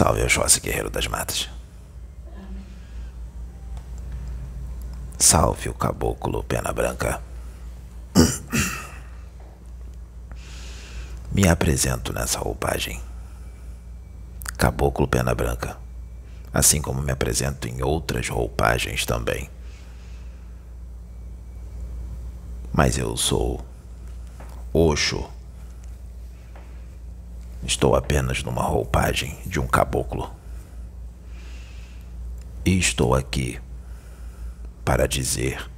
Salve Oxóssi, guerreiro das matas. Salve o caboclo pena branca. Me apresento nessa roupagem. Caboclo pena branca. Assim como me apresento em outras roupagens também. Mas eu sou Oxo. Estou apenas numa roupagem de um caboclo. E estou aqui para dizer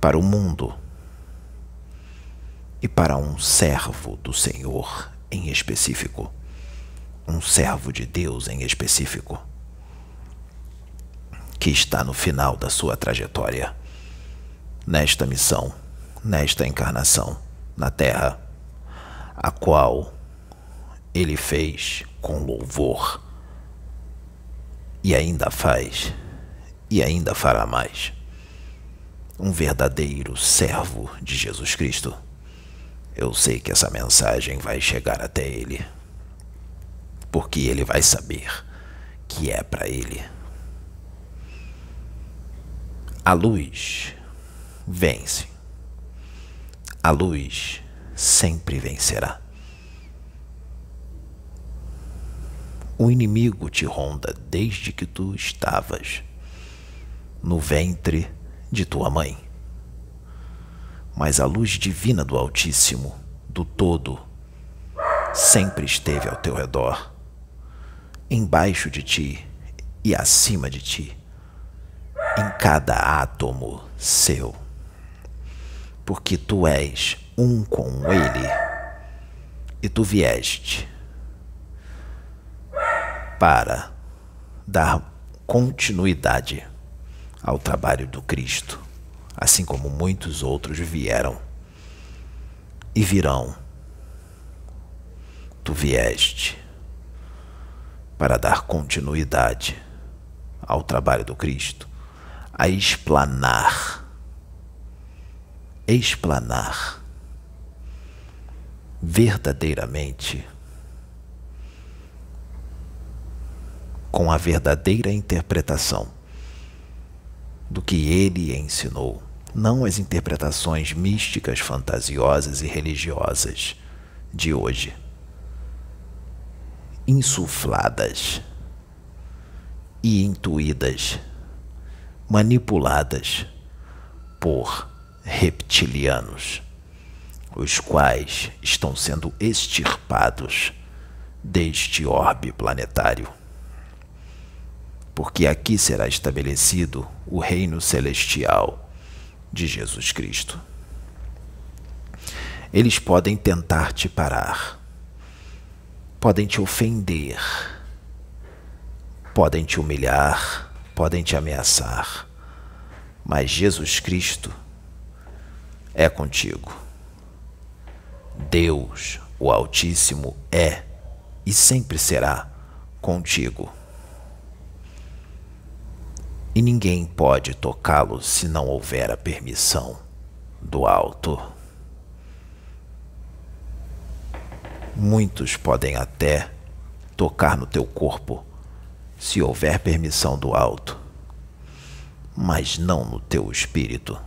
para o mundo e para um servo do Senhor em específico, um servo de Deus em específico, que está no final da sua trajetória, nesta missão, nesta encarnação na Terra, a qual ele fez com louvor e ainda faz e ainda fará mais. Um verdadeiro servo de Jesus Cristo. Eu sei que essa mensagem vai chegar até ele, porque ele vai saber que é para ele. A luz vence. A luz sempre vencerá. O inimigo te ronda desde que tu estavas no ventre de tua mãe. Mas a luz divina do Altíssimo, do Todo, sempre esteve ao teu redor, embaixo de ti e acima de ti, em cada átomo seu, porque tu és um com Ele e tu vieste para dar continuidade ao trabalho do Cristo, assim como muitos outros vieram e virão. Tu vieste para dar continuidade ao trabalho do Cristo, a explanar, explanar verdadeiramente com a verdadeira interpretação do que ele ensinou, não as interpretações místicas, fantasiosas e religiosas de hoje, insufladas e intuídas, manipuladas por reptilianos, os quais estão sendo extirpados deste orbe planetário porque aqui será estabelecido o reino celestial de Jesus Cristo. Eles podem tentar te parar, podem te ofender, podem te humilhar, podem te ameaçar, mas Jesus Cristo é contigo. Deus, o Altíssimo, é e sempre será contigo e ninguém pode tocá-lo se não houver a permissão do alto. Muitos podem até tocar no teu corpo se houver permissão do alto, mas não no teu espírito.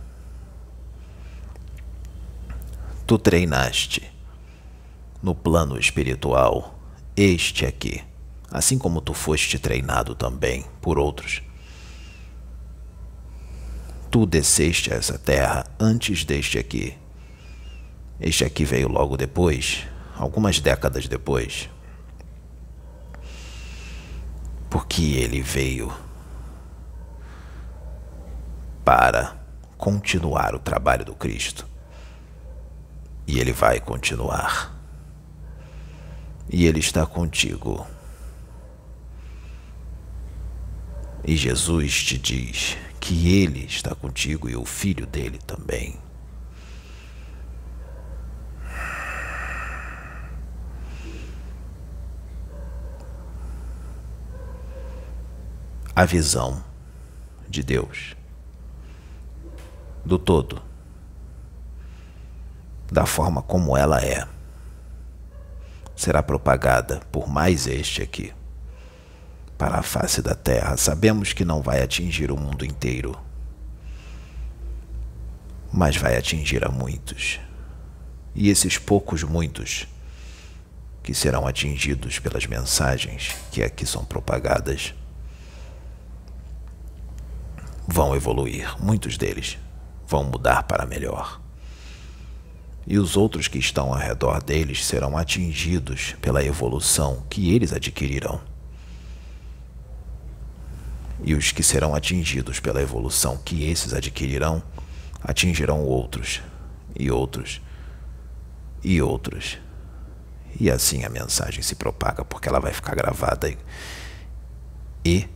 Tu treinaste no plano espiritual este aqui, assim como tu foste treinado também por outros Tu desceste a essa terra antes deste aqui. Este aqui veio logo depois, algumas décadas depois. Porque ele veio para continuar o trabalho do Cristo. E ele vai continuar. E ele está contigo. E Jesus te diz que Ele está contigo e o filho dele também. A visão de Deus, do todo, da forma como ela é, será propagada por mais este aqui, para a face da terra. Sabemos que não vai atingir o mundo inteiro, mas vai atingir a muitos. E esses poucos muitos que serão atingidos pelas mensagens que aqui são propagadas vão evoluir, muitos deles vão mudar para melhor. E os outros que estão ao redor deles serão atingidos pela evolução que eles adquirirão. E os que serão atingidos pela evolução que esses adquirirão atingirão outros, e outros, e outros. E assim a mensagem se propaga, porque ela vai ficar gravada e, e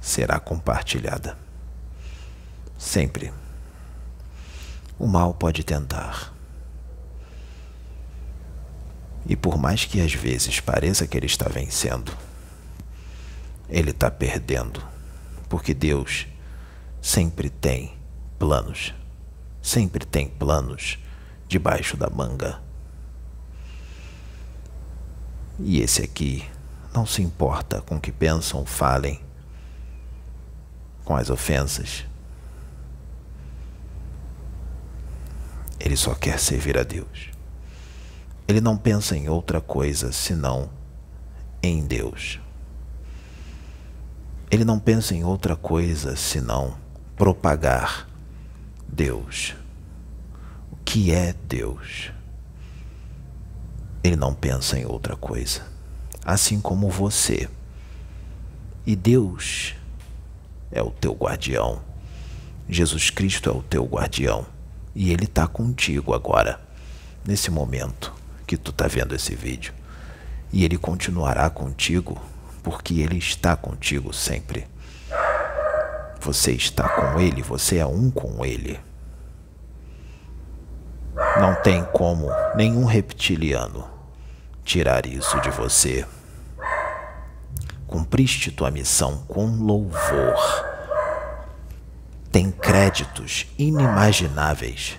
será compartilhada. Sempre. O mal pode tentar. E por mais que às vezes pareça que ele está vencendo, ele está perdendo, porque Deus sempre tem planos, sempre tem planos debaixo da manga. E esse aqui não se importa com o que pensam, falem, com as ofensas. Ele só quer servir a Deus. Ele não pensa em outra coisa senão em Deus. Ele não pensa em outra coisa senão propagar Deus. O que é Deus? Ele não pensa em outra coisa, assim como você. E Deus é o teu guardião. Jesus Cristo é o teu guardião. E Ele está contigo agora, nesse momento que tu está vendo esse vídeo. E Ele continuará contigo, porque Ele está contigo sempre. Você está com Ele, você é um com Ele. Não tem como nenhum reptiliano tirar isso de você. Cumpriste tua missão com louvor tem créditos inimagináveis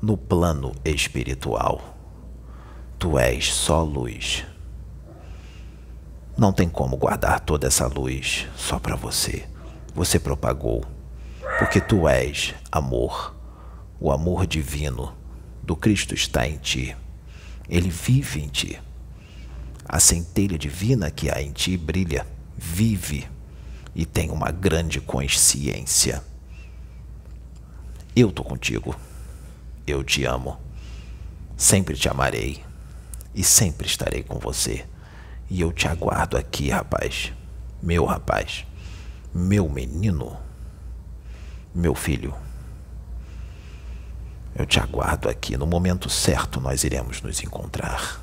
no plano espiritual. Tu és só luz. Não tem como guardar toda essa luz só para você. Você propagou, porque tu és amor. O amor divino do Cristo está em ti. Ele vive em ti. A centelha divina que há em ti brilha, vive e tem uma grande consciência. Eu tô contigo. Eu te amo. Sempre te amarei. E sempre estarei com você. E eu te aguardo aqui, rapaz. Meu rapaz. Meu menino. Meu filho. Eu te aguardo aqui. No momento certo nós iremos nos encontrar.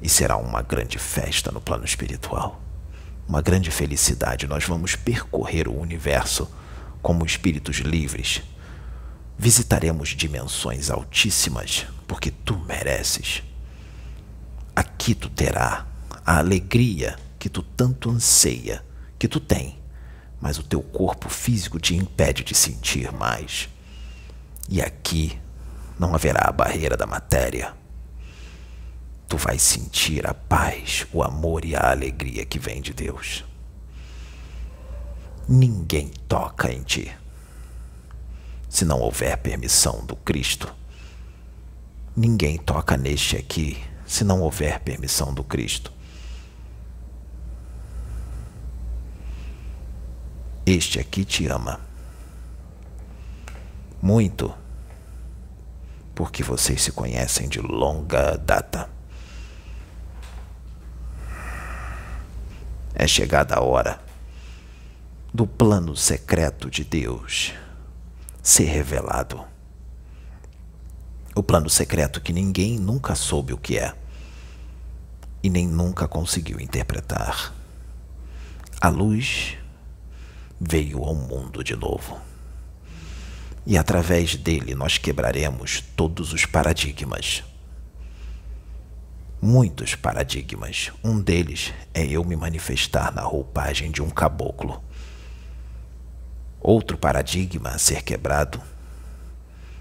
E será uma grande festa no plano espiritual. Uma grande felicidade. Nós vamos percorrer o universo como espíritos livres Visitaremos dimensões altíssimas, porque tu mereces. Aqui tu terá a alegria que tu tanto anseia, que tu tem, mas o teu corpo físico te impede de sentir mais. E aqui não haverá a barreira da matéria. Tu vais sentir a paz, o amor e a alegria que vem de Deus. Ninguém toca em ti se não houver permissão do Cristo. Ninguém toca neste aqui se não houver permissão do Cristo. Este aqui te ama. Muito. Porque vocês se conhecem de longa data. É chegada a hora do plano secreto de Deus ser revelado. O plano secreto que ninguém nunca soube o que é e nem nunca conseguiu interpretar. A luz veio ao mundo de novo. E através dele nós quebraremos todos os paradigmas. Muitos paradigmas. Um deles é eu me manifestar na roupagem de um caboclo Outro paradigma a ser quebrado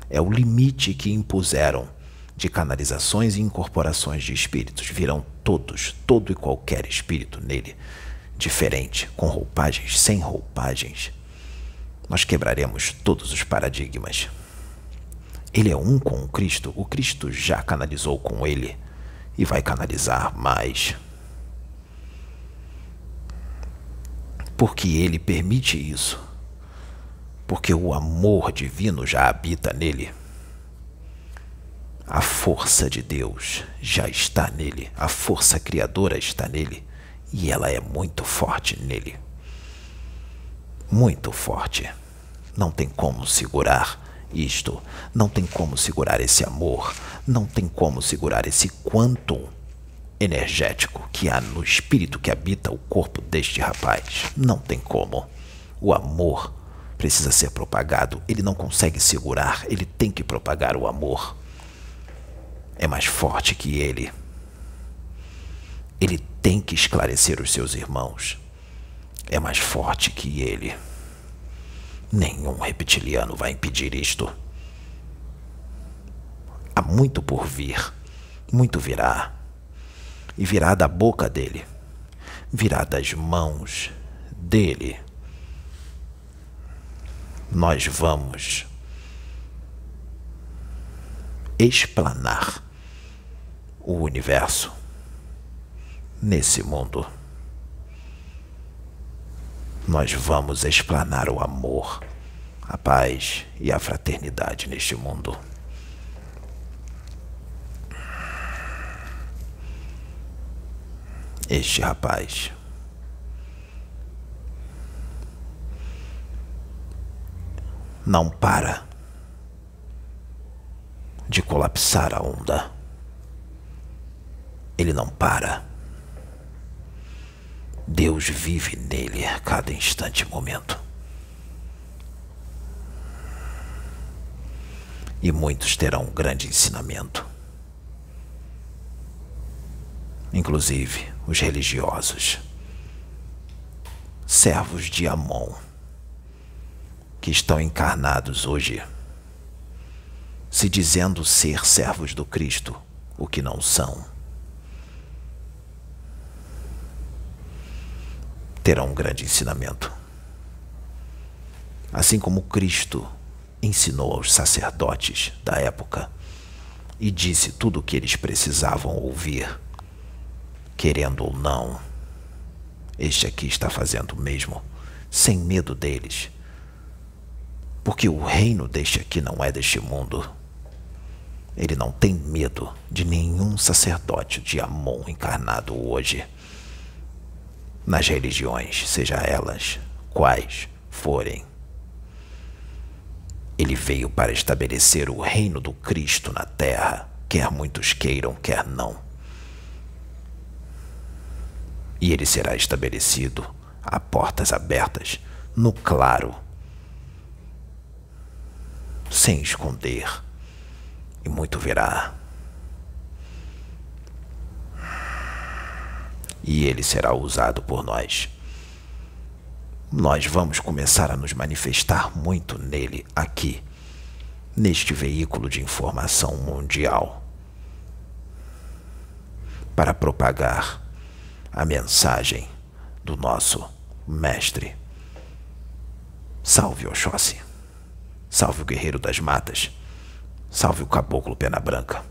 é o limite que impuseram de canalizações e incorporações de espíritos. Virão todos, todo e qualquer espírito nele, diferente, com roupagens, sem roupagens, nós quebraremos todos os paradigmas. Ele é um com o Cristo, o Cristo já canalizou com ele e vai canalizar mais. Porque ele permite isso. Porque o amor divino já habita nele. A força de Deus já está nele, a força criadora está nele e ela é muito forte nele. Muito forte. Não tem como segurar isto, não tem como segurar esse amor, não tem como segurar esse quantum energético que há no espírito que habita o corpo deste rapaz. Não tem como. O amor precisa ser propagado, ele não consegue segurar, ele tem que propagar o amor. É mais forte que ele. Ele tem que esclarecer os seus irmãos. É mais forte que ele. Nenhum reptiliano vai impedir isto. Há muito por vir, muito virá. E virá da boca dele, virá das mãos dele. Nós vamos explanar o universo nesse mundo. Nós vamos explanar o amor, a paz e a fraternidade neste mundo. Este rapaz não para de colapsar a onda. Ele não para. Deus vive nele a cada instante e momento. E muitos terão um grande ensinamento. Inclusive os religiosos, servos de Amon, que estão encarnados hoje se dizendo ser servos do Cristo, o que não são. Terão um grande ensinamento. Assim como Cristo ensinou aos sacerdotes da época e disse tudo o que eles precisavam ouvir, querendo ou não. Este aqui está fazendo o mesmo, sem medo deles, porque o reino deste aqui não é deste mundo. Ele não tem medo de nenhum sacerdote de Amon encarnado hoje. Nas religiões, seja elas quais forem. Ele veio para estabelecer o reino do Cristo na terra, quer muitos queiram, quer não. E ele será estabelecido a portas abertas, no claro, sem esconder e muito virá. E ele será usado por nós. Nós vamos começar a nos manifestar muito nele aqui, neste veículo de informação mundial, para propagar a mensagem do nosso mestre. Salve Oxóssi. Salve o guerreiro das matas. Salve o caboclo pena branca.